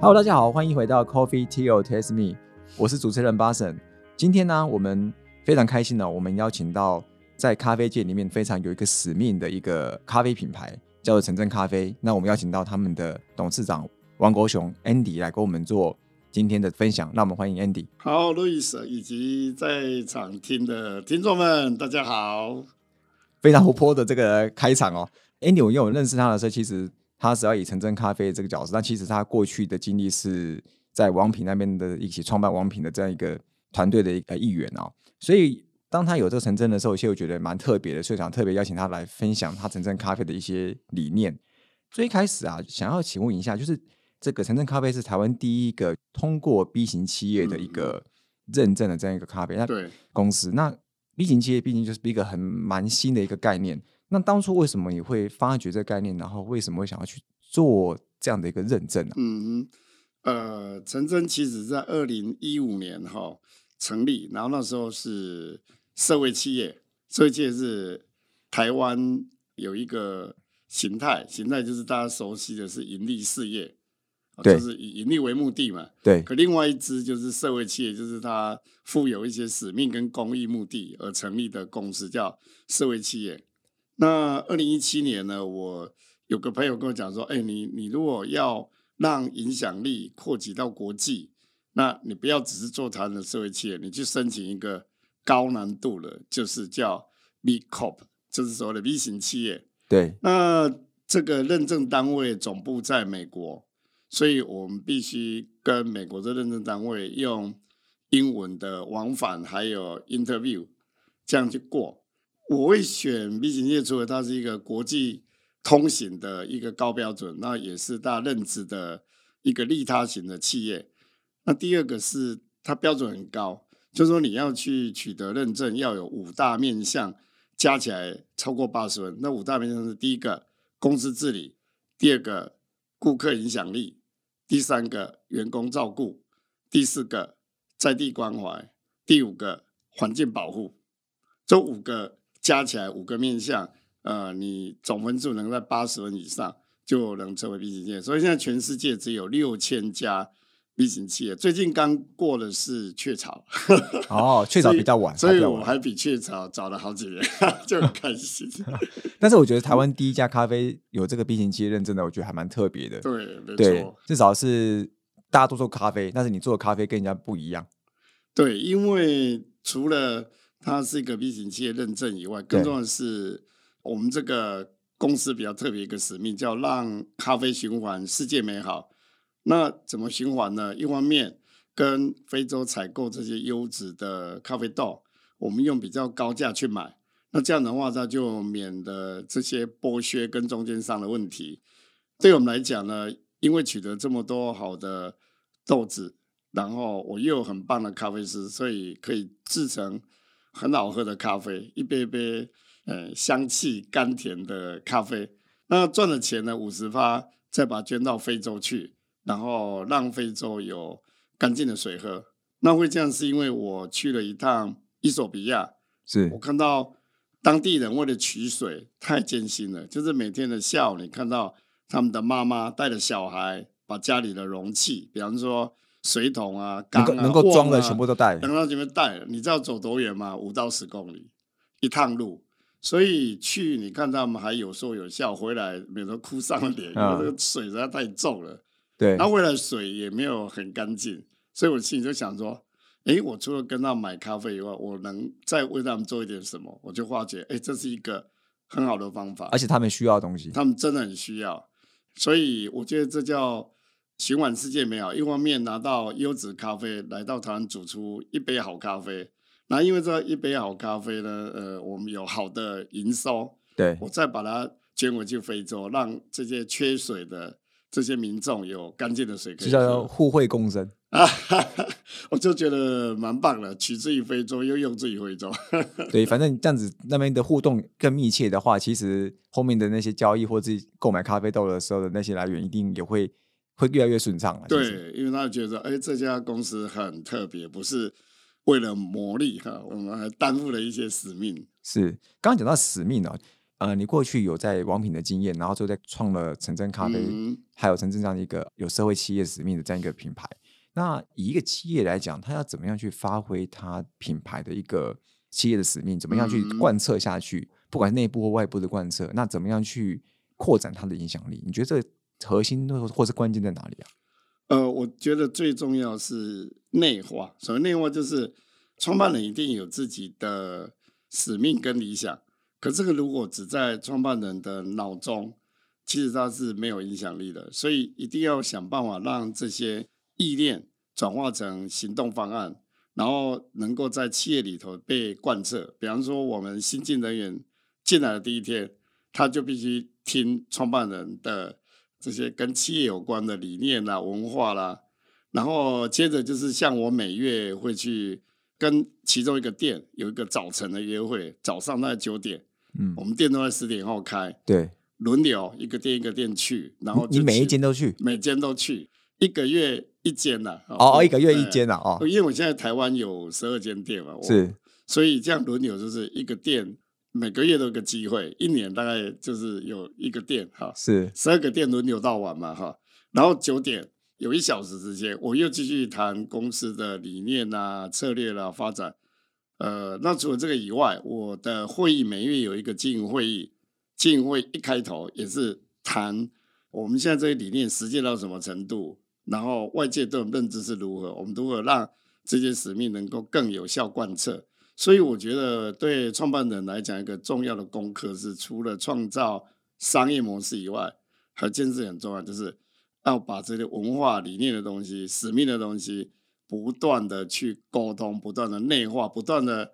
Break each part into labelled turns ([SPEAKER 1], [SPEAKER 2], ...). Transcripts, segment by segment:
[SPEAKER 1] Hello，大家好，欢迎回到 Coffee Tea or Taste Me，我是主持人巴神。今天呢，我们非常开心呢，我们邀请到在咖啡界里面非常有一个使命的一个咖啡品牌，叫做城镇咖啡。那我们邀请到他们的董事长王国雄 Andy 来跟我们做今天的分享。那我们欢迎 Andy。
[SPEAKER 2] 好，路易斯以及在场听的听众们，大家好。
[SPEAKER 1] 非常活泼的这个开场哦，Andy，我因为我认识他的时候，其实他只要以城镇咖啡这个角色，但其实他过去的经历是在王品那边的一起创办王品的这样一个团队的一个一员哦，所以当他有这个城镇的时候，其实我觉得蛮特别的，所以想特别邀请他来分享他城镇咖啡的一些理念。最开始啊，想要请问一下，就是这个城镇咖啡是台湾第一个通过 B 型企业的一个认证的这样一个咖啡那
[SPEAKER 2] 对
[SPEAKER 1] 公司，那 B 型企业毕竟就是一个很蛮新的一个概念。那当初为什么你会发掘这个概念，然后为什么会想要去做这样的一个认证呢、
[SPEAKER 2] 嗯，呃，陈真其实在二零一五年哈成立，然后那时候是社会企业，社会企业是台湾有一个形态，形态就是大家熟悉的是盈利事业，就是以盈利为目的嘛。
[SPEAKER 1] 对
[SPEAKER 2] 可另外一支就是社会企业，就是它负有一些使命跟公益目的而成立的公司，叫社会企业。那二零一七年呢，我有个朋友跟我讲说，哎，你你如果要让影响力扩及到国际，那你不要只是做台湾的社会企业，你去申请一个高难度的，就是叫 B Corp，就是所谓的 B 型企业。
[SPEAKER 1] 对
[SPEAKER 2] 那这个认证单位总部在美国，所以我们必须跟美国的认证单位用英文的往返还有 interview 这样去过。我会选 B 型企业，除了它是一个国际通行的一个高标准，那也是大家认知的一个利他型的企业。那第二个是它标准很高，就是说你要去取得认证，要有五大面向，加起来超过八十分。那五大面向是第一个公司治理，第二个顾客影响力，第三个员工照顾，第四个在地关怀，第五个环境保护。这五个加起来五个面向，呃，你总分数能在八十分以上，就能成为 B 型企业。所以现在全世界只有六千家 B 型企业，最近刚过的是雀巢，
[SPEAKER 1] 哦，雀巢比较晚，
[SPEAKER 2] 所以我还比雀巢早了好几年，就很开心。
[SPEAKER 1] 但是我觉得台湾第一家咖啡有这个 B 型企业认证的，我觉得还蛮特别的。
[SPEAKER 2] 对，没
[SPEAKER 1] 对
[SPEAKER 2] 错，，
[SPEAKER 1] 至少是大家都做咖啡，但是你做的咖啡跟人家不一样。
[SPEAKER 2] 对，因为除了它是一个 B 型企业认证以外，更重要的是我们这个公司比较特别一个使命，叫让咖啡循环世界美好。那怎么循环呢？一方面跟非洲采购这些优质的咖啡豆，我们用比较高价去买，那这样的话，它就免得这些剥削跟中间商的问题。对我们来讲呢，因为取得这么多好的豆子，然后我又有很棒的咖啡师，所以可以制成很好喝的咖啡，一杯杯呃香气甘甜的咖啡。那赚的钱呢，五十发再把它捐到非洲去，然后让非洲有干净的水喝。那会这样是因为我去了一趟伊索比亚，
[SPEAKER 1] 是
[SPEAKER 2] 我看到当地人为了取水太艰辛了，就是每天的下午，你看到他们的妈妈带着小孩，把家里的容器，比方说水桶啊、缸啊、
[SPEAKER 1] 能够装的全部都带。
[SPEAKER 2] 能到前面带了，你知道走多远吗？五到十公里一趟路，所以去你看他们还有说有笑，回来免得哭丧脸，因为
[SPEAKER 1] 嗯
[SPEAKER 2] 这个水实在太重了。
[SPEAKER 1] 对
[SPEAKER 2] 然后回来水也没有很干净，所以我心里就想说，哎，我除了跟他们买咖啡以外，我能再为他们做一点什么？我就发觉，哎，这是一个很好的方法
[SPEAKER 1] 而，且他们需要的东西。
[SPEAKER 2] 他们真的很需要，所以我觉得这叫循环世界没有。一方面拿到优质咖啡，来到台湾煮出一杯好咖啡，那因为这一杯好咖啡呢，呃，我们有好的营收，
[SPEAKER 1] 对
[SPEAKER 2] 我再把它捐回去非洲，让这些缺水的这些民众有干净的水可以
[SPEAKER 1] 这叫互惠共生。
[SPEAKER 2] 啊！我就觉得蛮棒的，取之于非洲，又用之于非洲。
[SPEAKER 1] 对，反正这样子那边的互动更密切的话，其实后面的那些交易或者是购买咖啡豆的时候的那些来源，一定也会会越来越顺畅了。
[SPEAKER 2] 对，因为他觉得，哎，这家公司很特别，不是为了牟利哈，我们还担负了一些使命。
[SPEAKER 1] 是刚刚讲到使命哦，呃，你过去有在王品的经验，然后就在创了陈真咖啡，
[SPEAKER 2] 嗯
[SPEAKER 1] 还有陈真这样的一个有社会企业使命的这样一个品牌。那以一个企业来讲，它要怎么样去发挥它品牌的一个企业的使命，怎么样去
[SPEAKER 2] 嗯
[SPEAKER 1] 贯彻下去？不管是内部或外部的贯彻，那怎么样去扩展它的影响力？你觉得这个核心或或是关键在哪里啊？
[SPEAKER 2] 呃，我觉得最重要是内化。所谓内化，就是创办人一定有自己的使命跟理想。可这个如果只在创办人的脑中，其实他是没有影响力的。所以一定要想办法让这些意念转化成行动方案，然后能够在企业里头被贯彻。比方说，我们新进人员进来的第一天，他就必须听创办人的这些跟企业有关的理念啦、文化啦，然后接着就是像我每月会去跟其中一个店有一个早晨的约会，早上大概九点，
[SPEAKER 1] 嗯
[SPEAKER 2] 我，们店都在十点后开，
[SPEAKER 1] 对，
[SPEAKER 2] 轮流一个店一个店去，然后
[SPEAKER 1] 你每一
[SPEAKER 2] 去
[SPEAKER 1] 间都去
[SPEAKER 2] 每间都去，一个月一间呐、
[SPEAKER 1] 哦，一个月一
[SPEAKER 2] 对
[SPEAKER 1] 间啊，哦，
[SPEAKER 2] 因为我现在台湾有十二间店嘛，我
[SPEAKER 1] 是
[SPEAKER 2] 所以这样轮流就是一个店每个月都有个机会，一年大概就是有一个店哈，
[SPEAKER 1] 是，
[SPEAKER 2] 十二个店轮流到晚嘛哈，然后九点有一小时时间，我又继续谈公司的理念啊、策略啦、发展。呃，那除了这个以外，我的会议每月有一个经营会议，经营会一开头也是谈我们现在这些理念实践到什么程度，然后外界对我们认知是如何，我们如何让这些使命能够更有效贯彻。所以我觉得对创办人来讲，一个重要的功课是，除了创造商业模式以外，还有一件事很重要，就是要把这些文化理念的东西、使命的东西，不断的去沟通，不断的内化，不断的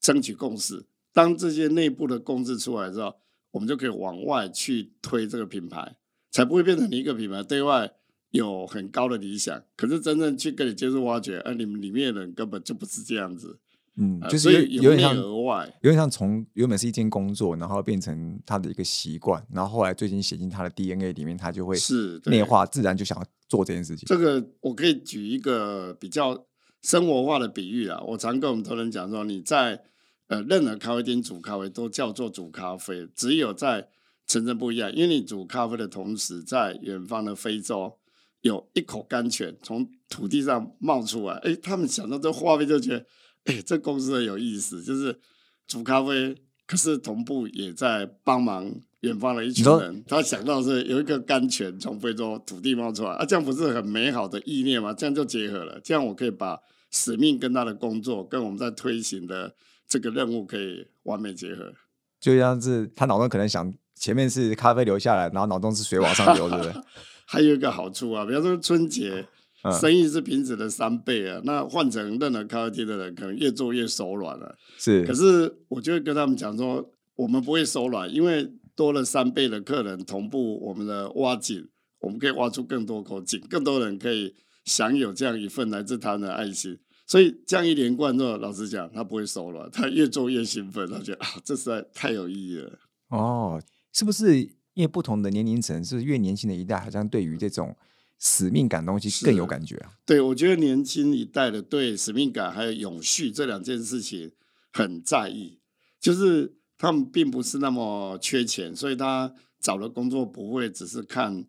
[SPEAKER 2] 争取共识。当这些内部的共识出来之后，我们就可以往外去推这个品牌，才不会变成一个品牌对外有很高的理想，可是真正去跟你接触挖掘，哎、你们里面的人根本就不是这样子，
[SPEAKER 1] 嗯，
[SPEAKER 2] 呃
[SPEAKER 1] 就是有点像
[SPEAKER 2] 额外。
[SPEAKER 1] 有点像从原本是一件工作，然后变成他的一个习惯，然后后来最近写进他的 DNA 里面，他就会
[SPEAKER 2] 是
[SPEAKER 1] 内化，自然就想要做这件事情。
[SPEAKER 2] 这个我可以举一个比较生活化的比喻啊，我常跟我们同仁讲说，你在呃任何咖啡店煮咖啡都叫做煮咖啡，只有在城镇不一样，因为你煮咖啡的同时，在远方的非洲有一口甘泉从土地上冒出来，哎，他们想到这画面就觉得，哎，这公司很有意思，就是煮咖啡，可是同步也在帮忙远方的一群人。他想到是有一个甘泉从非洲土地冒出来，啊，这样不是很美好的意念吗？这样就结合了，这样我可以把使命跟他的工作，跟我们在推行的这个任务可以完美结合。
[SPEAKER 1] 就像是他脑中可能想前面是咖啡流下来，然后脑中是水往上流，对不对？
[SPEAKER 2] 还有一个好处啊，比方说春节。
[SPEAKER 1] 嗯
[SPEAKER 2] 生意是平时的三倍啊，那换成任何咖啡厅的人，可能越做越手软了、
[SPEAKER 1] 是
[SPEAKER 2] 可是我就会跟他们讲说，我们不会手软，因为多了三倍的客人同步我们的挖井，我们可以挖出更多口井，更多人可以享有这样一份来自他人的爱心。所以这样一连贯之后，老实讲，他不会手软，他越做越兴奋，他觉得啊，这实在太有意义了。
[SPEAKER 1] 哦，是不是因为不同的年龄层，是越年轻的一代，好像对于这种使命感东西更有感觉啊？
[SPEAKER 2] 对，我觉得年轻一代的对使命感还有永续这两件事情很在意，就是他们并不是那么缺钱，所以他找的工作不会只是看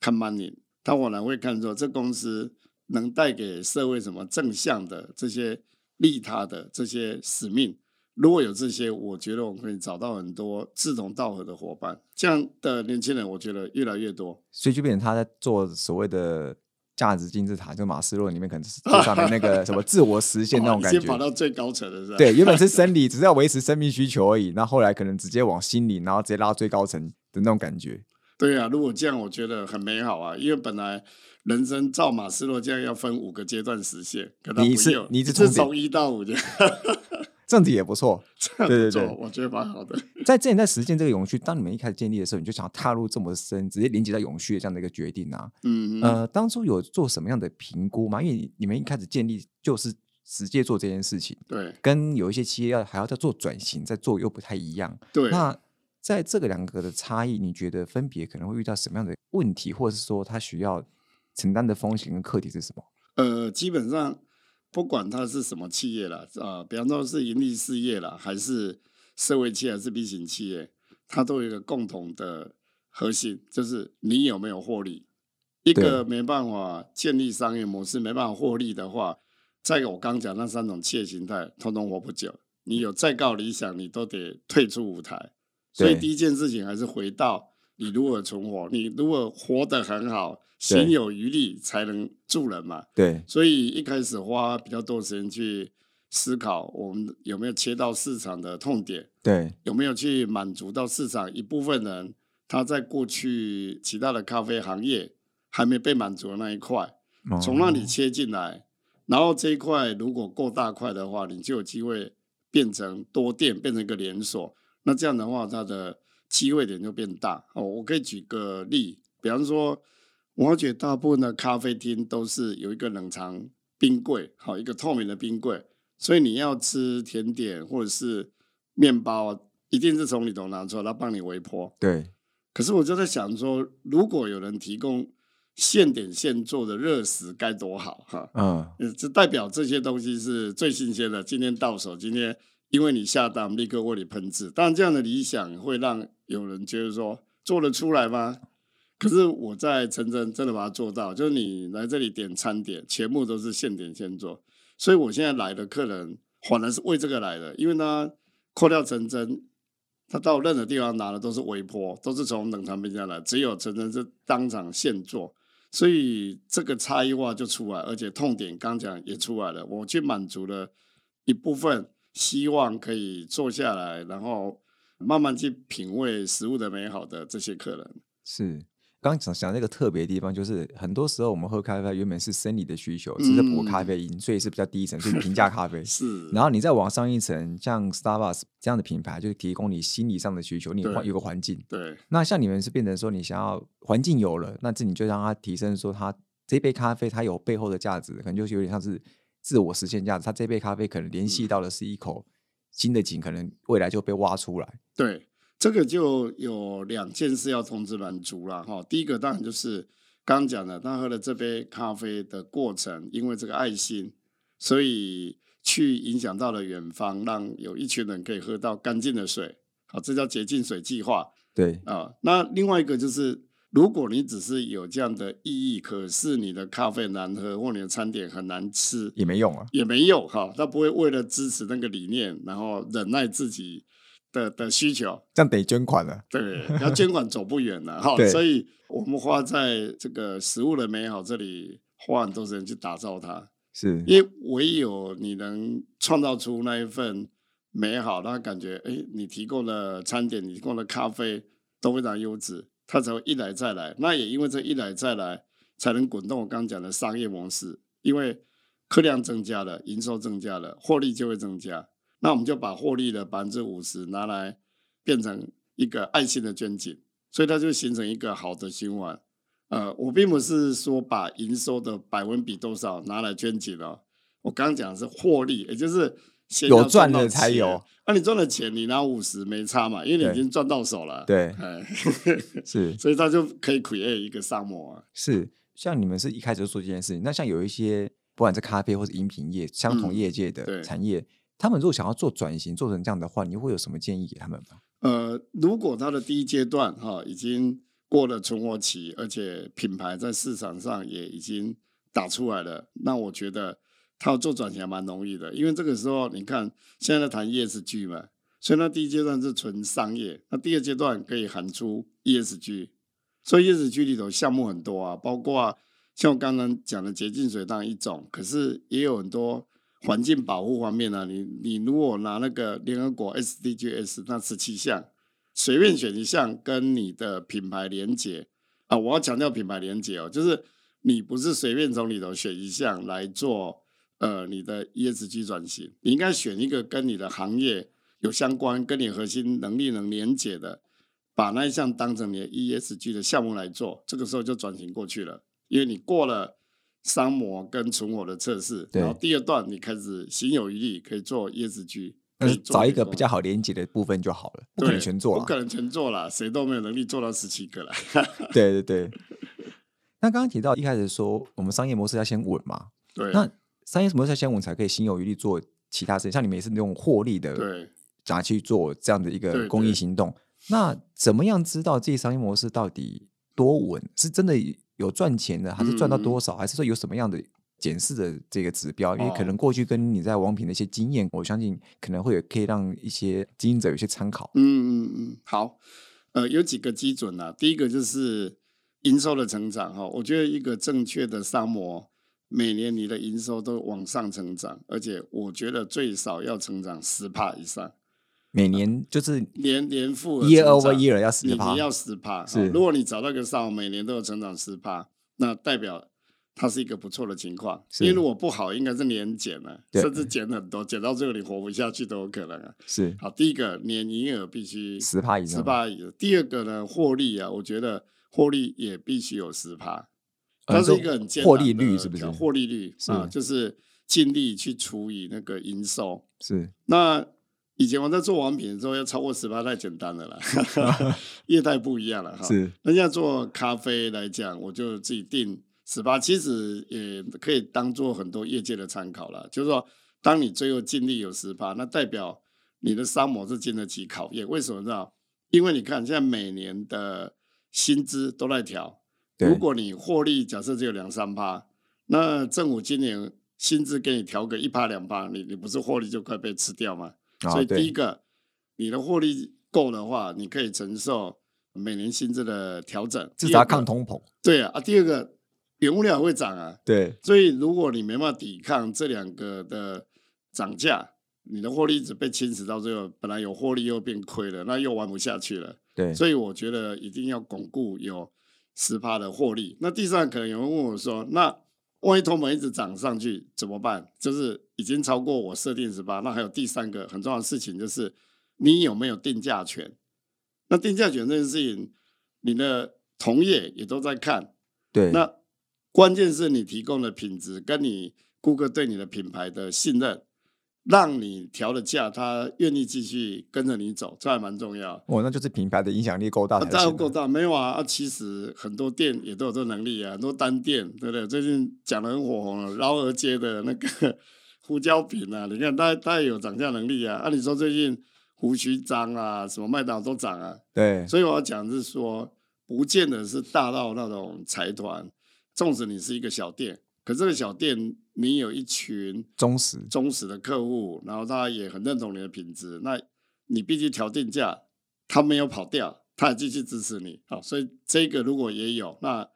[SPEAKER 2] 看 money，他往往会看说这公司能带给社会什么正向的这些利他的这些使命。如果有这些，我觉得我们可以找到很多志同道合的伙伴。这样的年轻人，我觉得越来越多。
[SPEAKER 1] 所以就变成他在做所谓的价值金字塔，就马斯洛里面可能是最上面那个什么自我实现那种感
[SPEAKER 2] 哇已经跑。到最高层的，是吧？
[SPEAKER 1] 对，原本是生理，只是要维持生命需求而已，那后来可能直接往心理，然后直接拉到最高层的那种感觉。
[SPEAKER 2] 对啊，如果这样，我觉得很美好啊。因为本来人生照马斯洛这样要分五个阶段实现，可他
[SPEAKER 1] 你是
[SPEAKER 2] 不用，
[SPEAKER 1] 你是
[SPEAKER 2] 从一到五这样，
[SPEAKER 1] 这样子也不错。对对对
[SPEAKER 2] 我觉得蛮好的。
[SPEAKER 1] 在之前在实践这个永续，当你们一开始建立的时候，你就想要踏入这么深，直接连接到永续的这样的一个决定啊。
[SPEAKER 2] 嗯，
[SPEAKER 1] 呃，当初有做什么样的评估吗？因为你你们一开始建立就是直接做这件事情，
[SPEAKER 2] 对
[SPEAKER 1] 跟有一些企业要还要再做转型，再做又不太一样。
[SPEAKER 2] 对。
[SPEAKER 1] 那在这个两个的差异，你觉得分别可能会遇到什么样的问题，或者是说他需要承担的风险跟课题是什么？
[SPEAKER 2] 呃，基本上不管它是什么企业啦，啊、比方说是盈利事业啦，还是社会企业，还是 B 型企业，它都有一个共同的核心，就是你有没有获利。一个没办法建立商业模式、没办法获利的话，在我刚讲那三种企业形态，通通活不久。你有再高理想，你都得退出舞台。所以第一件事情还是回到你如何存活，你如果活得很好，心有余力才能助人嘛。
[SPEAKER 1] 对。
[SPEAKER 2] 所以一开始花比较多时间去思考，我们有没有切到市场的痛点？
[SPEAKER 1] 对。
[SPEAKER 2] 有没有去满足到市场一部分人他在过去其他的咖啡行业？还没被满足的那一块，从那里切进来，然后这一块如果够大块的话，你就有机会变成多店，变成一个连锁。那这样的话，它的机会点就变大。哦，我可以举个例，比方说，我觉得大部分的咖啡厅都是有一个冷藏冰柜，好，一个透明的冰柜，所以你要吃甜点或者是面包，一定是从里头拿出来，他帮你微波。
[SPEAKER 1] 对。
[SPEAKER 2] 可是我就在想说，如果有人提供。现点现做的热食该多好哈！嗯，这代表这些东西是最新鲜的，今天到手，今天因为你下单，立刻为你喷制。当然，这样的理想会让有人觉得说做得出来吗？可是我在陈真真的把它做到，就是你来这里点餐点，全部都是现点现做。所以我现在来的客人反而是为这个来的，因为呢，扣掉陈真，他到任何地方拿的都是微波，都是从冷藏冰箱来，只有陈真是当场现做。所以这个差异化就出来，而且痛点刚讲也出来了。我去满足了一部分希望可以坐下来，然后慢慢去品味食物的美好的这些客人
[SPEAKER 1] 是。刚讲讲那个特别的地方，就是很多时候我们喝咖啡原本是生理的需求，只是补咖啡因，所以是比较低层，是平价咖啡。
[SPEAKER 2] 是。
[SPEAKER 1] 然后你再往上一层，像 Starbucks 这样的品牌，就是提供你心理上的需求，你有个环境。
[SPEAKER 2] 对。
[SPEAKER 1] 那像你们是变成说，你想要环境有了，那这你就让它提升，说它这杯咖啡它有背后的价值，可能就是有点像是自我实现价值。他这杯咖啡可能联系到的是一口新的井，可能未来就被挖出来。
[SPEAKER 2] 对。这个就有两件事要通知满足了哈。第一个当然就是刚刚讲的，他喝了这杯咖啡的过程，因为这个爱心，所以去影响到了远方，让有一群人可以喝到干净的水。好，这叫洁净水计划。
[SPEAKER 1] 对
[SPEAKER 2] 啊，那另外一个就是，如果你只是有这样的意义，可是你的咖啡难喝或你的餐点很难吃，
[SPEAKER 1] 也没用啊，
[SPEAKER 2] 也没用哈。他不会为了支持那个理念，然后忍耐自己。的的需求，
[SPEAKER 1] 这样得捐款了。
[SPEAKER 2] 对，要捐款走不远了哈。所以我们花在这个食物的美好这里，花很多时间去打造它。
[SPEAKER 1] 是，
[SPEAKER 2] 因为唯有你能创造出那一份美好，让他感觉，哎，你提供的餐点，你提供的咖啡都非常优质，他才会一来再来。那也因为这一来再来，才能滚动我刚刚讲的商业模式。因为客量增加了，营收增加了，获利就会增加。那我们就把获利的百分之五十拿来变成一个爱心的捐锦，所以它就形成一个好的循环。呃，我并不是说把营收的百分比多少拿来捐锦哦，我刚刚讲的是获利，也就是
[SPEAKER 1] 有赚的才有。
[SPEAKER 2] 那你赚了钱，你拿五十没差嘛，因为你已经赚到手了。
[SPEAKER 1] 对，是，
[SPEAKER 2] 所以他就可以 create 一个商模啊。
[SPEAKER 1] 是，像你们是一开始就做这件事情，那像有一些不管是咖啡或者饮品业相同业界的产业。他们如果想要做转型，做成这样的话，你会有什么建议给他们吗？
[SPEAKER 2] 呃，如果他的第一阶段哈已经过了存活期，而且品牌在市场上也已经打出来了，那我觉得他要做转型还蛮容易的。因为这个时候你看现在在谈 ESG 嘛，所以那第一阶段是纯商业，那第二阶段可以喊出 ESG，所以 ESG 里头项目很多啊，包括像我刚刚讲的洁净水当一种，可是也有很多。环境保护方面呢，你你如果拿那个联合国 SDGs 那十七项，随便选一项跟你的品牌连接啊，我要强调品牌连接哦，就是你不是随便从里头选一项来做呃你的 ESG 转型，你应该选一个跟你的行业有相关、跟你核心能力能连接的，把那一项当成你的 ESG 的项目来做，这个时候就转型过去了，因为你过了。商模跟存活的测试，然后第二段你开始心有余力，可以做 ESG，
[SPEAKER 1] 找一个比较好连接的部分就好了，不可能全做，
[SPEAKER 2] 不可能全做了，谁都没有能力做到十七个了。
[SPEAKER 1] 对对对。那刚刚提到一开始说，我们商业模式要先稳嘛？
[SPEAKER 2] 对。
[SPEAKER 1] 那商业模式要先稳，才可以心有余力做其他事情。像你们也是那种获利的，
[SPEAKER 2] 对，
[SPEAKER 1] 拿去做这样的一个公益行动？那怎么样知道这些商业模式到底多稳？是真的有赚钱的，还是赚到多少？还是说有什么样的检视的这个指标？因为可能过去跟你在王品的一些经验，我相信可能会有可以让一些经营者有些参考。
[SPEAKER 2] 嗯嗯嗯，好，呃，有几个基准啊。第一个就是营收的成长哈，我觉得一个正确的商模，每年你的营收都往上成长，而且我觉得最少要成长十帕以上。
[SPEAKER 1] 每年就是
[SPEAKER 2] 年年复
[SPEAKER 1] year over year 要十趴，
[SPEAKER 2] 你要十帕。
[SPEAKER 1] 是，
[SPEAKER 2] 如果你找到一个商每年都有成长十帕，那代表它是一个不错的情况。因为如果不好，应该是年减了，甚至减很多，减到最后你活不下去都有可能啊。
[SPEAKER 1] 是，
[SPEAKER 2] 好，第一个年营业额必须
[SPEAKER 1] 十帕以
[SPEAKER 2] 上，十帕以上。第二个呢，获利啊，我觉得获利也必须有十帕，它是一个很
[SPEAKER 1] 获利率是不是？
[SPEAKER 2] 获利率啊，就是尽力去除以那个营收。
[SPEAKER 1] 是，
[SPEAKER 2] 那。以前我在做网品的时候，要超过十八太简单的了，业态不一样了哈。
[SPEAKER 1] 是，
[SPEAKER 2] 人家做咖啡来讲，我就自己定十八，其实也可以当做很多业界的参考了。就是说，当你最后净利有十八，那代表你的商模是经得起考验。为什么呢？因为你看现在每年的薪资都在调，如果你获利假设只有两三趴，那政府今年薪资给你调个一趴两趴，你你不是获利就快被吃掉吗？所以第一个，你的获利够的话，你可以承受每年薪资的调整，
[SPEAKER 1] 至少抗通膨。
[SPEAKER 2] 对啊，啊，第二个，原物料会涨啊。
[SPEAKER 1] 对，
[SPEAKER 2] 所以如果你没办法抵抗这两个的涨价，你的获利一直被侵蚀到最后，本来有获利又变亏了，那又玩不下去了。
[SPEAKER 1] 对，
[SPEAKER 2] 所以我觉得一定要巩固有十趴的获利。那第三，可能有人问我说，那？万一通膨一直涨上去怎么办？就是已经超过我设定十八，那还有第三个很重要的事情就是，你有没有定价权？那定价权这件事情，你的同业也都在看。
[SPEAKER 1] 对。
[SPEAKER 2] 那关键是你提供的品质跟你顾客对你的品牌的信任。让你调了价，他愿意继续跟着你走，这还蛮重要。
[SPEAKER 1] 哦，那就是品牌的影响力够大
[SPEAKER 2] 当然够大，没有啊。啊，其实很多店也都有这能力啊，很多单店，对不对？最近讲的很火红，饶河街的那个 胡椒饼啊，你看它它也有涨价能力啊。按理说最近胡须章啊，什么麦当劳都涨啊。
[SPEAKER 1] 对。
[SPEAKER 2] 所以我要讲是说，不见得是大到那种财团，纵使你是一个小店。可这个小店，你有一群
[SPEAKER 1] 忠实
[SPEAKER 2] 忠实的客户，然后他也很认同你的品质，那你必须调定价，他没有跑掉，他还继续支持你。好，所以这个如果也有，那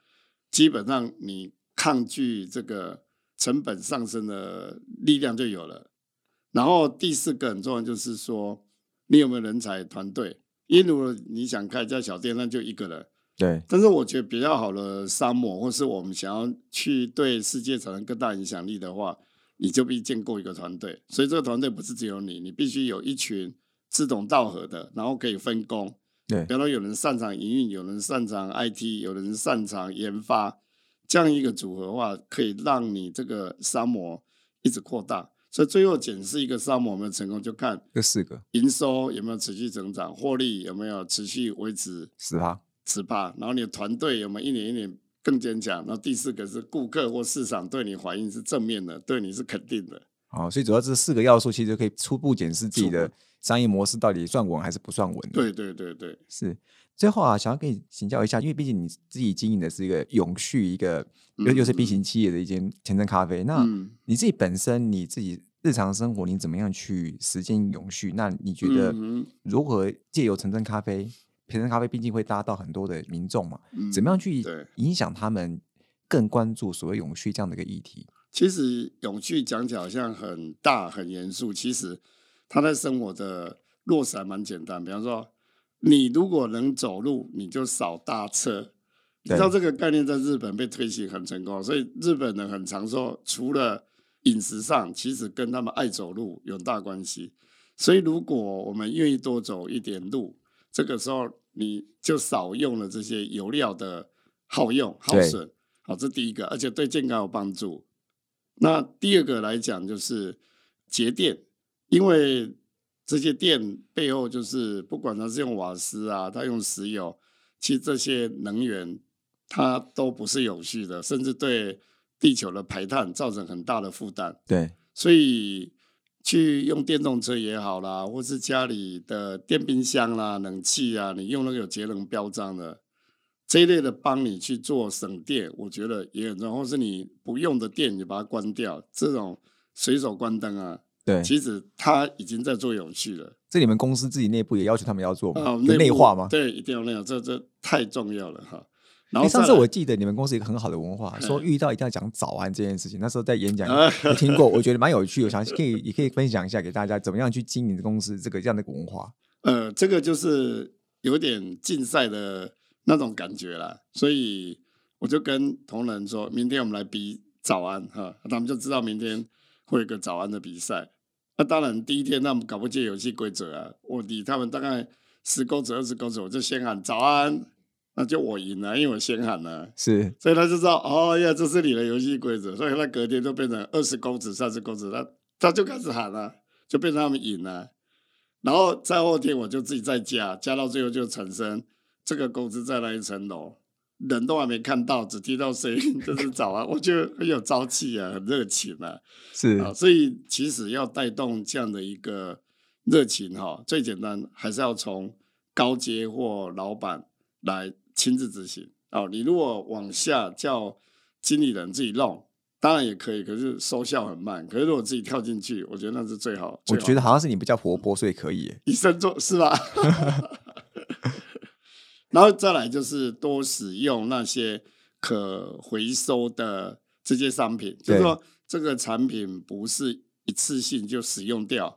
[SPEAKER 2] 基本上你抗拒这个成本上升的力量就有了。然后第四个很重要，就是说你有没有人才团队？因为如果你想开一家小店，那就一个人。
[SPEAKER 1] 对，
[SPEAKER 2] 但是我觉得比较好的沙漠，或是我们想要去对世界产生更大影响力的话，你就必须建构一个团队。所以这个团队不是只有你，你必须有一群志同道合的，然后可以分工。
[SPEAKER 1] 对，
[SPEAKER 2] 比方说有人擅长营运，有人擅长 IT，有人擅长研发，这样一个组合的话，可以让你这个沙漠一直扩大。所以最后检视一个沙漠有没有成功，就看
[SPEAKER 1] 这四个：
[SPEAKER 2] 营收有没有持续增长，获利有没有持续维持
[SPEAKER 1] 十趴。
[SPEAKER 2] 十八，然后你的团队有没有一年一年更坚强？然后第四个是顾客或市场对你反应是正面的，对你是肯定的。
[SPEAKER 1] 好，所以主要这四个要素其实可以初步检视自己的商业模式到底算稳还是不算稳。
[SPEAKER 2] 对对对对，
[SPEAKER 1] 是。最后啊，想要跟你请教一下，因为毕竟你自己经营的是一个永续一个又又是 B 型企业的一间前程咖啡，那你自己本身你自己日常生活你怎么样去实践永续？那你觉得如何借由城镇咖啡？平生咖啡毕竟会搭到很多的民众嘛，怎么样去影响他们更关注所谓永续这样的一个议题？
[SPEAKER 2] 其实永续讲起来好像很大很严肃，其实他在生活的落实还蛮简单。比方说，你如果能走路，你就少搭车。你知道这个概念在日本被推行很成功，所以日本人很常说，除了饮食上，其实跟他们爱走路有大关系。所以如果我们愿意多走一点路，这个时候。你就少用了这些油料的耗用耗损，好，这第一个，而且对健康有帮助。那第二个来讲就是节电，因为这些电背后就是不管它是用瓦斯啊，它用石油，其实这些能源它都不是有序的，甚至对地球的排碳造成很大的负担。
[SPEAKER 1] 对，
[SPEAKER 2] 所以去用电动车也好啦，或是家里的电冰箱啦、冷气啊，你用那个有节能标章的这一类的，帮你去做省电，我觉得也很重要。或是你不用的电，你把它关掉，这种随手关灯啊，
[SPEAKER 1] 对，
[SPEAKER 2] 其实它已经在做永续了。
[SPEAKER 1] 这你们公司自己内部也要求他们要做吗？内
[SPEAKER 2] 部
[SPEAKER 1] 化吗？
[SPEAKER 2] 对，一定要内化，这这太重要了哈。然后
[SPEAKER 1] 上次我记得你们公司有一个很好的文化，说
[SPEAKER 2] 嗯
[SPEAKER 1] 遇到一定要讲早安这件事情。那时候在演讲
[SPEAKER 2] 啊
[SPEAKER 1] 我听过，我觉得蛮有趣的，我想可以也可以分享一下给大家，怎么样去经营公司这个这样的文化。
[SPEAKER 2] 呃，这个就是有点竞赛的那种感觉啦，所以我就跟同仁说，明天我们来比早安哈，他们就知道明天会有一个早安的比赛。那当然，第一天他们搞不清游戏规则啊，我离他们大概十公尺、二十公尺，我就先喊早安，那就我赢了，因为我先喊了。
[SPEAKER 1] 是
[SPEAKER 2] 所以他就知道哦呀，这是你的游戏规则，所以他隔天就变成二十公尺、三十公尺，他他就开始喊了，就变成他们赢了。然后在后天我就自己再加，加到最后就产生这个公司在那一层楼，人都还没看到，只听到声音，就是早啊，我觉得很有朝气啊，很热情啊。
[SPEAKER 1] 是
[SPEAKER 2] 啊，所以其实要带动这样的一个热情哈，最简单还是要从高阶或老板来亲自执行。哦，你如果往下叫经理人自己弄，当然也可以，可是收效很慢。可是如果自己跳进去，我觉得那是最好。
[SPEAKER 1] 我
[SPEAKER 2] 最好
[SPEAKER 1] 觉得好像是你比较活泼，所以可以耶。
[SPEAKER 2] 以身作是吧？然后再来就是多使用那些可回收的这些商品，就是说这个产品不是一次性就使用掉。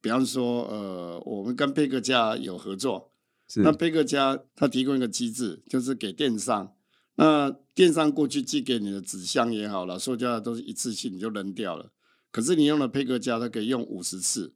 [SPEAKER 2] 比方说，呃，我们跟贝克家有合作，
[SPEAKER 1] 是
[SPEAKER 2] 那贝克家它提供一个机制，就是给电商。那电商过去寄给你的纸箱也好了，塑胶的都是一次性你就扔掉了。可是你用了佩克家，它可以用五十次，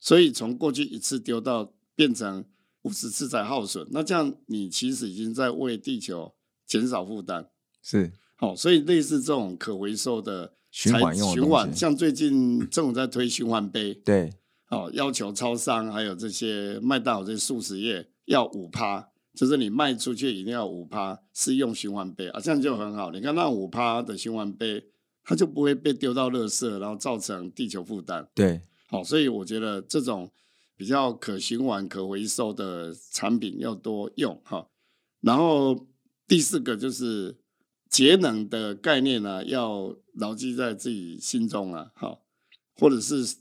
[SPEAKER 2] 所以从过去一次丢到变成五十次才耗损。那这样你其实已经在为地球减少负担。
[SPEAKER 1] 是
[SPEAKER 2] 好、所以类似这种可回收的
[SPEAKER 1] 循环用
[SPEAKER 2] 循环，像最近政府在推循环杯，
[SPEAKER 1] 对
[SPEAKER 2] 哦，要求超商还有这些麦当劳这些素食业要五趴，就是你卖出去一定要五趴是用循环杯啊，这样就很好。你看那五趴的循环杯，它就不会被丢到垃圾，然后造成地球负担。
[SPEAKER 1] 对
[SPEAKER 2] 好、所以我觉得这种比较可循环、可回收的产品要多用哈、然后第四个就是节能的概念呢、要牢记在自己心中啊，好、或者是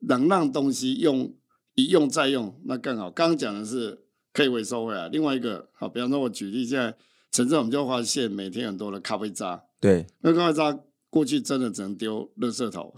[SPEAKER 2] 能让东西用一用再用，那更好。刚刚讲的是可以回收回来，另外一个好，比方说我举例，现在城镇我们就发现每天很多的咖啡渣，
[SPEAKER 1] 对。
[SPEAKER 2] 那咖啡渣过去真的只能丢垃圾桶。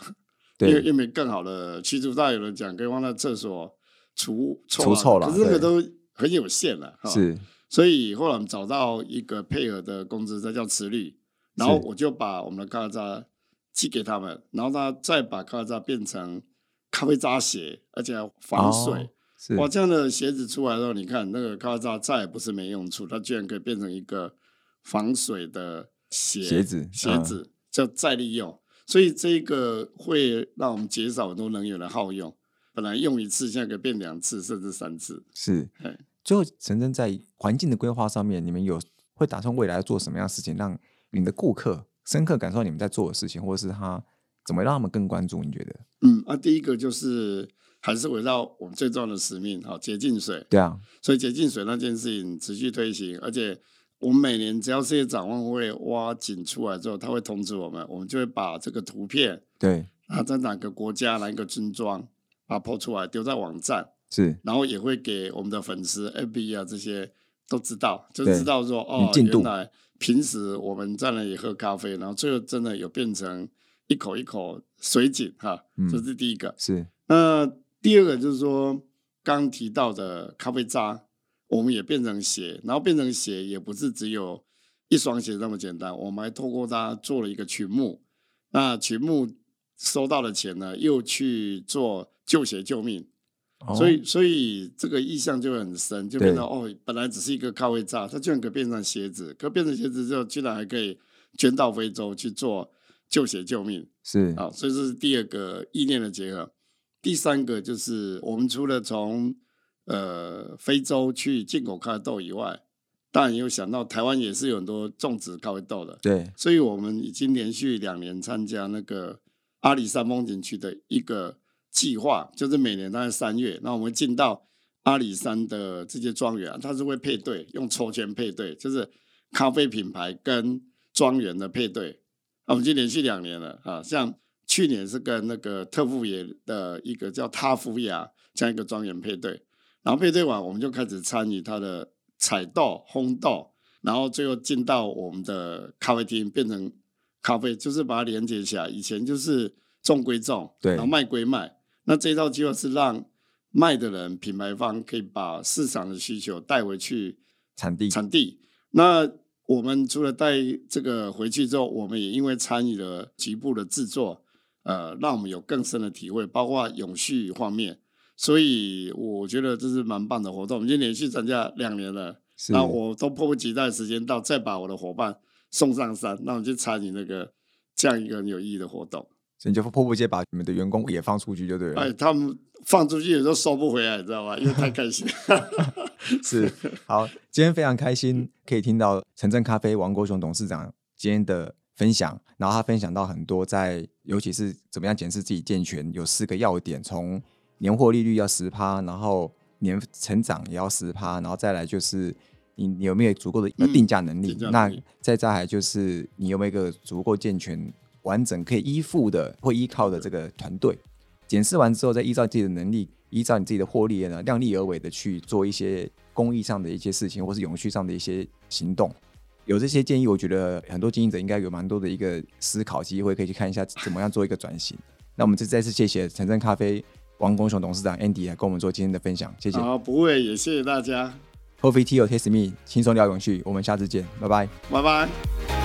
[SPEAKER 2] 因为
[SPEAKER 1] 对
[SPEAKER 2] 因为更好的去除，大有人讲可以放在厕所除臭啊
[SPEAKER 1] 除臭了
[SPEAKER 2] 可是那个都很有限了。哈，
[SPEAKER 1] 是。
[SPEAKER 2] 所以后来我们找到一个配合的公司，这叫磁律，然后我就把我们的咖啡渣寄给他们，然后他再把咖啡渣变成咖啡渣鞋，而且还防水。哇，这样的鞋子出来之后，你看那个咖啡渣再也不是没用处，它居然可以变成一个防水的鞋
[SPEAKER 1] 鞋子嗯
[SPEAKER 2] 鞋子叫再利用，所以这个会让我们减少很多能源的耗用。本来用一次，现在可以变两次甚至三次。
[SPEAKER 1] 是
[SPEAKER 2] 哎。
[SPEAKER 1] 最后，陈真在环境的规划上面，你们有会打算未来做什么样的事情，让你的顾客深刻感受到你们在做的事情，或者是他怎么让他们更关注？你觉得？
[SPEAKER 2] 嗯，啊，第一个就是还是围绕我们最重要的使命，好，洁净水。
[SPEAKER 1] 对啊，
[SPEAKER 2] 所以洁净水那件事情持续推行，而且我们每年只要这些展望会挖井出来之后，他会通知我们，我们就会把这个图片
[SPEAKER 1] 对，
[SPEAKER 2] 啊，在哪个国家哪一个村庄把它 po 出来，丢在网站，
[SPEAKER 1] 是
[SPEAKER 2] 然后也会给我们的粉丝 FB 啊这些都知道，就知道说哦，原来平时我们在那里喝咖啡，然后最后真的有变成一口一口水井哈，
[SPEAKER 1] 嗯
[SPEAKER 2] 这是第一个。
[SPEAKER 1] 是，
[SPEAKER 2] 那第二个就是说，刚提到的咖啡渣，我们也变成鞋，然后变成鞋也不是只有一双鞋那么简单，我们还透过它做了一个群目，那群目收到的钱呢，又去做救鞋救命，
[SPEAKER 1] 哦。
[SPEAKER 2] 所以所以这个意象就很深，就变成哦，本来只是一个咖啡渣，它居然可以变成鞋子，可变成鞋子之后，居然还可以捐到非洲去做救血救命。
[SPEAKER 1] 是
[SPEAKER 2] 啊，所以这是第二个意念的结合。第三个就是我们除了从呃非洲去进口咖啡豆以外，当然有想到台湾也是有很多种植咖啡豆的，
[SPEAKER 1] 对，
[SPEAKER 2] 所以我们已经连续两年参加那个阿里山风景区的一个计划，就是每年大概三月，那我们进到阿里山的这些庄园，它是会配对，用抽签配对，就是咖啡品牌跟庄园的配对。我们已经连续两年了啊，像去年是跟那个特富野的一个叫塔夫亚这样一个庄园配对，然后配对完，我们就开始参与它的采豆、烘豆，然后最后进到我们的咖啡厅，变成咖啡，就是把它连接起来。以前就是种归种，
[SPEAKER 1] 对
[SPEAKER 2] 然后卖归卖。那这一套计划是让卖的人、品牌方可以把市场的需求带回去
[SPEAKER 1] 产地
[SPEAKER 2] 产地。那我们除了带这个回去之后，我们也因为参与了局部的制作，呃，让我们有更深的体会，包括永续方面。所以我觉得这是蛮棒的活动。我们已经连续参加两年了，那我都迫不及待时间到，再把我的伙伴送上山，让我们去参与那个这样一个很有意义的活动。
[SPEAKER 1] 所以你就迫不及待把你们的员工也放出去就对了。
[SPEAKER 2] 哎，他们放出去有时候收不回来，你知道吗？因为太开心。
[SPEAKER 1] 是好，今天非常开心可以听到城镇咖啡王国雄董事长今天的分享，然后他分享到很多在，尤其是怎么样检视自己健全，有四个要点，从年获利率要十趴，然后年成长也要十趴，然后再来就是你你有没有足够的
[SPEAKER 2] 嗯
[SPEAKER 1] 定价能力，那再再来就是你有没有一个足够健全、完整可以依附的或依靠的这个团队。检视完之后，再依照自己的能力，依照你自己的获利呢，量力而为的去做一些公益上的一些事情，或是永续上的一些行动。有这些建议，我觉得很多经营者应该有蛮多的一个思考机会，可以去看一下怎么样做一个转型。那我们这再次谢谢城镇咖啡王公雄董事长 Andy 来跟我们做今天的分享，谢谢。
[SPEAKER 2] 好，不会，也谢谢大家
[SPEAKER 1] ，Coffee Tea or Taste Me，轻松聊永续，我们下次见，拜拜。
[SPEAKER 2] 拜拜。